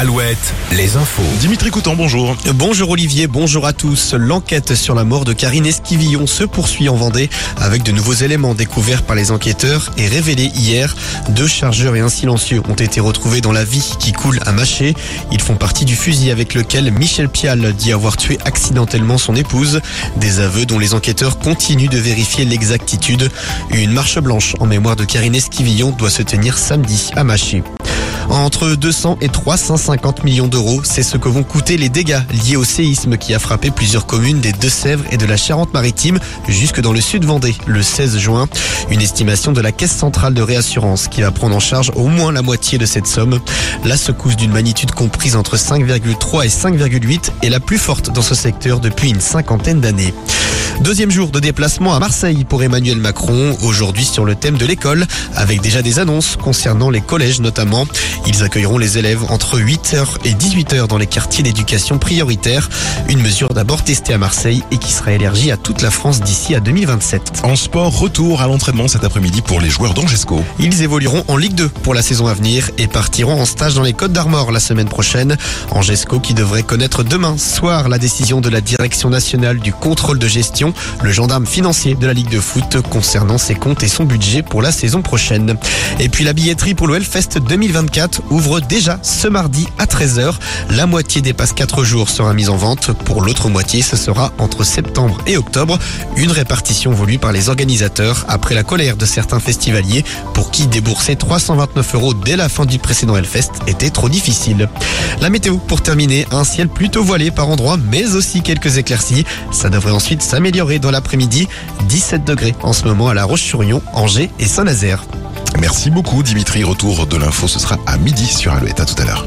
Alouette, les infos. Dimitri Coutan, bonjour. Bonjour Olivier, bonjour à tous. L'enquête sur la mort de Karine Esquivillon se poursuit en Vendée avec de nouveaux éléments découverts par les enquêteurs et révélés hier. Deux chargeurs et un silencieux ont été retrouvés dans la vie qui coule à Maché. Ils font partie du fusil avec lequel Michel Pial dit avoir tué accidentellement son épouse. Des aveux dont les enquêteurs continuent de vérifier l'exactitude. Une marche blanche en mémoire de Karine Esquivillon doit se tenir samedi à Maché. Entre 200 et 350 millions d'euros, c'est ce que vont coûter les dégâts liés au séisme qui a frappé plusieurs communes des Deux-Sèvres et de la Charente-Maritime jusque dans le sud Vendée le 16 juin. Une estimation de la Caisse centrale de réassurance qui va prendre en charge au moins la moitié de cette somme. La secousse d'une magnitude comprise entre 5,3 et 5,8 est la plus forte dans ce secteur depuis une cinquantaine d'années. Deuxième jour de déplacement à Marseille pour Emmanuel Macron, aujourd'hui sur le thème de l'école, avec déjà des annonces concernant les collèges notamment. Ils accueilleront les élèves entre 8h et 18h dans les quartiers d'éducation prioritaire. Une mesure d'abord testée à Marseille et qui sera élargie à toute la France d'ici à 2027. En sport, retour à l'entraînement cet après-midi pour les joueurs d'Angesco. Ils évolueront en Ligue 2 pour la saison à venir et partiront en stage dans les Côtes d'Armor la semaine prochaine. Angesco qui devrait connaître demain soir la décision de la Direction nationale du contrôle de gestion, le gendarme financier de la Ligue de foot concernant ses comptes et son budget pour la saison prochaine. Et puis la billetterie pour le Hellfest 2024 ouvre déjà ce mardi à 13h. La moitié des passes 4 jours sera mise en vente. Pour l'autre moitié, ce sera entre septembre et octobre. Une répartition voulue par les organisateurs après la colère de certains festivaliers pour qui débourser 329 euros dès la fin du précédent Hellfest était trop difficile. La météo pour terminer, un ciel plutôt voilé par endroits mais aussi quelques éclaircies. Ça devrait ensuite s'améliorer dans l'après-midi. 17 degrés en ce moment à La Roche-sur-Yon, Angers et Saint-Nazaire. Merci beaucoup Dimitri. Retour de l'info, ce sera à midi sur Alouette. Tout à l'heure.